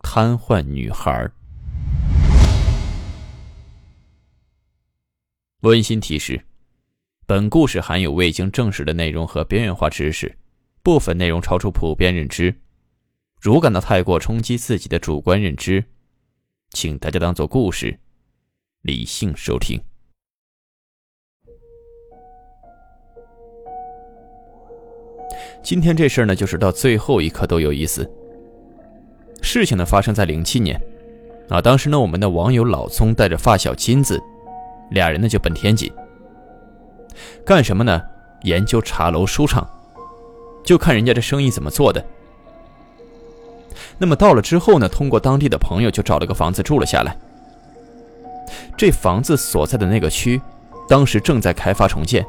瘫痪女孩。温馨提示：本故事含有未经证实的内容和边缘化知识，部分内容超出普遍认知。如感到太过冲击自己的主观认知，请大家当做故事，理性收听。今天这事儿呢，就是到最后一刻都有意思。事情呢发生在零七年，啊，当时呢我们的网友老宗带着发小金子，俩人呢就奔天津，干什么呢？研究茶楼书场，就看人家这生意怎么做的。那么到了之后呢，通过当地的朋友就找了个房子住了下来。这房子所在的那个区，当时正在开发重建，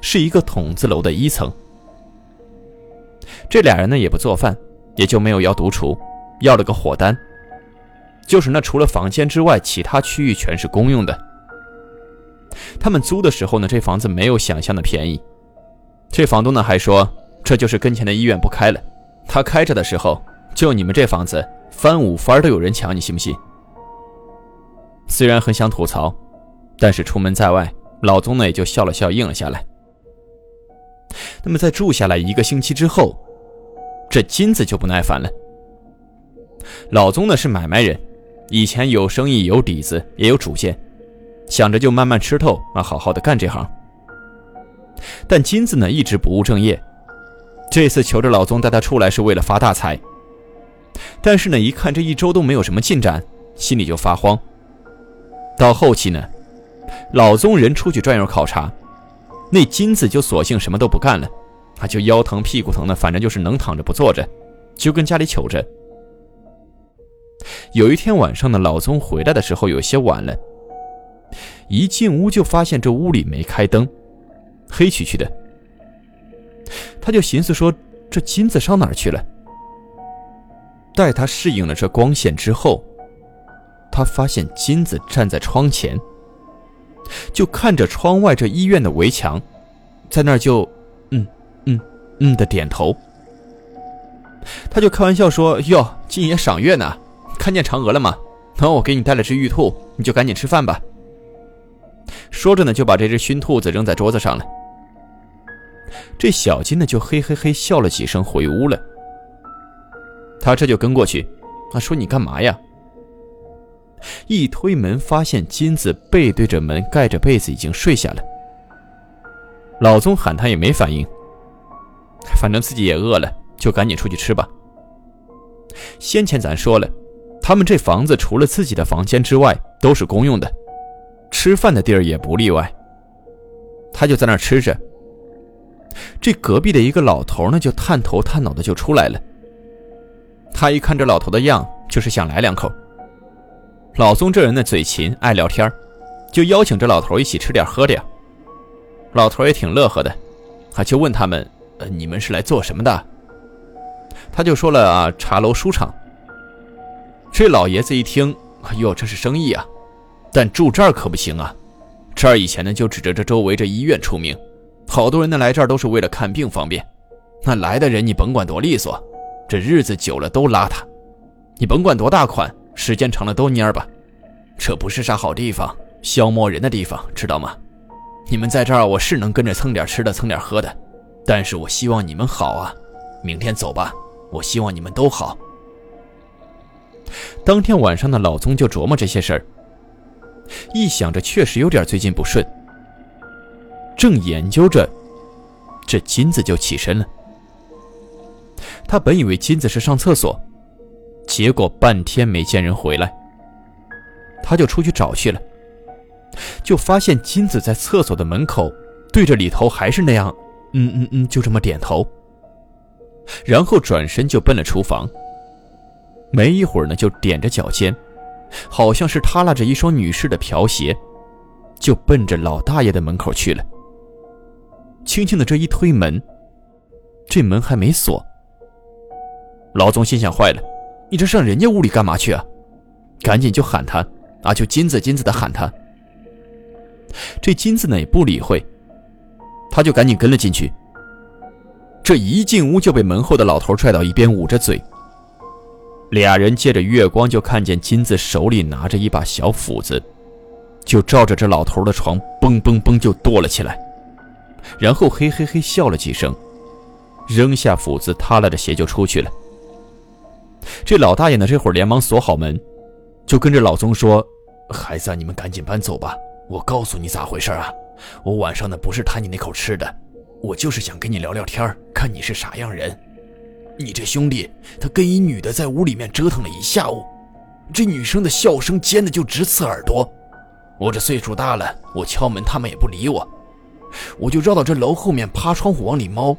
是一个筒子楼的一层。这俩人呢也不做饭，也就没有要独厨。要了个火单，就是那除了房间之外，其他区域全是公用的。他们租的时候呢，这房子没有想象的便宜。这房东呢还说，这就是跟前的医院不开了，他开着的时候，就你们这房子翻五番都有人抢，你信不信？虽然很想吐槽，但是出门在外，老宗呢也就笑了笑，应了下来。那么在住下来一个星期之后，这金子就不耐烦了。老宗呢是买卖人，以前有生意有底子也有主见，想着就慢慢吃透啊，好好的干这行。但金子呢一直不务正业，这次求着老宗带他出来是为了发大财。但是呢一看这一周都没有什么进展，心里就发慌。到后期呢，老宗人出去转悠考察，那金子就索性什么都不干了，啊就腰疼屁股疼的，反正就是能躺着不坐着，就跟家里求着。有一天晚上呢，老宗回来的时候有些晚了，一进屋就发现这屋里没开灯，黑黢黢的。他就寻思说：“这金子上哪儿去了？”待他适应了这光线之后，他发现金子站在窗前，就看着窗外这医院的围墙，在那儿就嗯嗯嗯的点头。他就开玩笑说：“哟，金爷赏月呢。”看见嫦娥了吗？那我给你带了只玉兔，你就赶紧吃饭吧。说着呢，就把这只熏兔子扔在桌子上了。这小金呢，就嘿嘿嘿笑了几声，回屋了。他这就跟过去，他说：“你干嘛呀？”一推门，发现金子背对着门，盖着被子，已经睡下了。老宗喊他也没反应，反正自己也饿了，就赶紧出去吃吧。先前咱说了。他们这房子除了自己的房间之外都是公用的，吃饭的地儿也不例外。他就在那儿吃着。这隔壁的一个老头呢，就探头探脑的就出来了。他一看这老头的样，就是想来两口。老宗这人呢嘴勤，爱聊天，就邀请这老头一起吃点喝点。老头也挺乐呵的，啊，就问他们：“呃，你们是来做什么的？”他就说了：“啊，茶楼书场。”这老爷子一听，哎呦，这是生意啊，但住这儿可不行啊。这儿以前呢就指着这周围这医院出名，好多人呢来这儿都是为了看病方便。那来的人你甭管多利索，这日子久了都邋遢。你甭管多大款，时间长了都蔫吧。这不是啥好地方，消磨人的地方，知道吗？你们在这儿，我是能跟着蹭点吃的，蹭点喝的，但是我希望你们好啊。明天走吧，我希望你们都好。当天晚上的老宗就琢磨这些事儿，一想着确实有点最近不顺，正研究着，这金子就起身了。他本以为金子是上厕所，结果半天没见人回来，他就出去找去了，就发现金子在厕所的门口对着里头还是那样，嗯嗯嗯，就这么点头，然后转身就奔了厨房。没一会儿呢，就踮着脚尖，好像是耷拉着一双女士的瓢鞋，就奔着老大爷的门口去了。轻轻的这一推门，这门还没锁。老总心想：坏了，你这上人家屋里干嘛去啊？赶紧就喊他啊，就金子金子的喊他。这金子呢也不理会，他就赶紧跟了进去。这一进屋就被门后的老头拽到一边，捂着嘴。俩人借着月光就看见金子手里拿着一把小斧子，就照着这老头的床嘣嘣嘣就剁了起来，然后嘿嘿嘿笑了几声，扔下斧子，踏拉着鞋就出去了。这老大爷呢，这会儿连忙锁好门，就跟着老宗说：“孩子，你们赶紧搬走吧。我告诉你咋回事啊？我晚上呢不是贪你那口吃的。”我就是想跟你聊聊天看你是啥样人。你这兄弟，他跟一女的在屋里面折腾了一下午，这女生的笑声尖的就直刺耳朵。我这岁数大了，我敲门他们也不理我，我就绕到这楼后面趴窗户往里猫。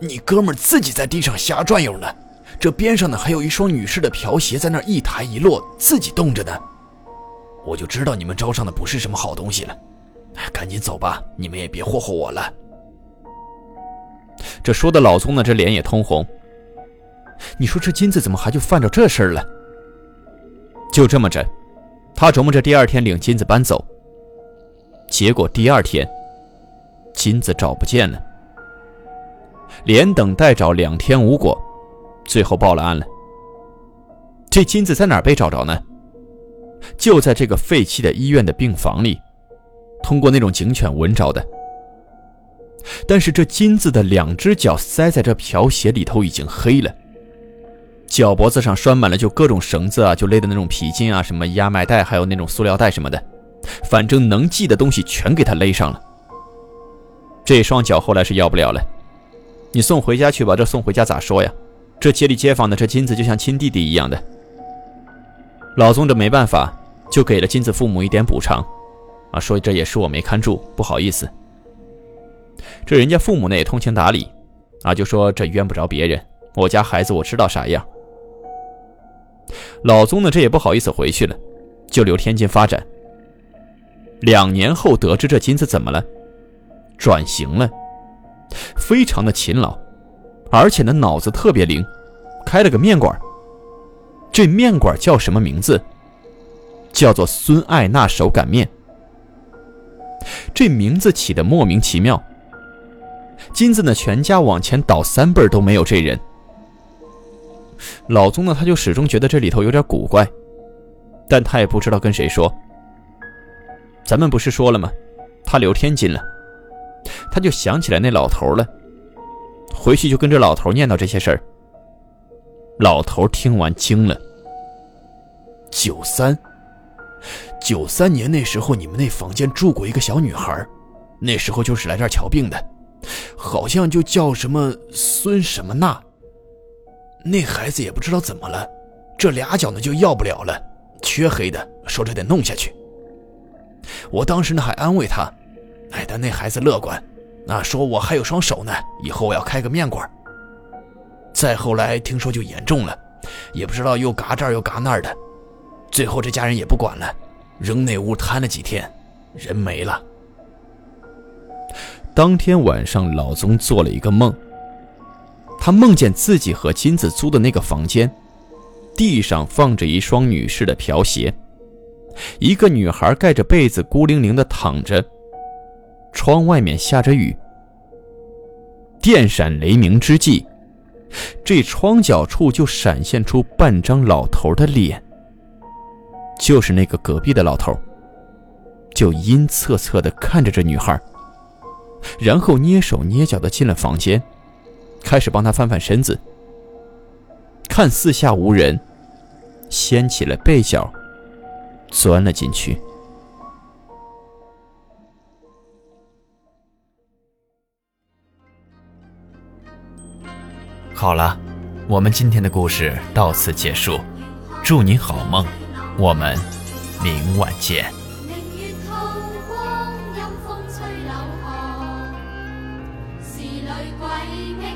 你哥们自己在地上瞎转悠呢，这边上呢还有一双女士的瓢鞋在那一抬一落，自己动着呢。我就知道你们招上的不是什么好东西了，赶紧走吧，你们也别霍霍我了。这说的老宗呢，这脸也通红。你说这金子怎么还就犯着这事儿了？就这么着，他琢磨着第二天领金子搬走。结果第二天，金子找不见了。连等带找两天无果，最后报了案了。这金子在哪儿被找着呢？就在这个废弃的医院的病房里，通过那种警犬闻着的。但是这金子的两只脚塞在这瓢鞋里头已经黑了，脚脖子上拴满了就各种绳子啊，就勒的那种皮筋啊，什么压脉带，还有那种塑料袋什么的，反正能系的东西全给他勒上了。这双脚后来是要不了了，你送回家去吧。这送回家咋说呀？这街里街坊的这金子就像亲弟弟一样的。老宗这没办法，就给了金子父母一点补偿，啊，说这也是我没看住，不好意思。这人家父母呢也通情达理，啊，就说这冤不着别人，我家孩子我知道啥样。老宗呢这也不好意思回去了，就留天津发展。两年后得知这金子怎么了，转型了，非常的勤劳，而且呢脑子特别灵，开了个面馆。这面馆叫什么名字？叫做孙爱娜手擀面。这名字起的莫名其妙。金子呢，全家往前倒三辈都没有这人。老宗呢，他就始终觉得这里头有点古怪，但他也不知道跟谁说。咱们不是说了吗？他留天津了，他就想起来那老头了，回去就跟着老头念叨这些事儿。老头听完惊了。九三，九三年那时候，你们那房间住过一个小女孩，那时候就是来这儿瞧病的。好像就叫什么孙什么娜。那孩子也不知道怎么了，这俩脚呢就要不了了，黢黑的，说这得弄下去。我当时呢还安慰他，哎，但那孩子乐观，啊，说我还有双手呢，以后我要开个面馆。再后来听说就严重了，也不知道又嘎这儿又嘎那儿的，最后这家人也不管了，扔那屋瘫了几天，人没了。当天晚上，老宗做了一个梦。他梦见自己和金子租的那个房间，地上放着一双女士的瓢鞋，一个女孩盖着被子孤零零的躺着，窗外面下着雨。电闪雷鸣之际，这窗角处就闪现出半张老头的脸，就是那个隔壁的老头，就阴恻恻的看着这女孩。然后蹑手蹑脚的进了房间，开始帮他翻翻身子，看四下无人，掀起了被角，钻了进去。好了，我们今天的故事到此结束，祝你好梦，我们明晚见。谁人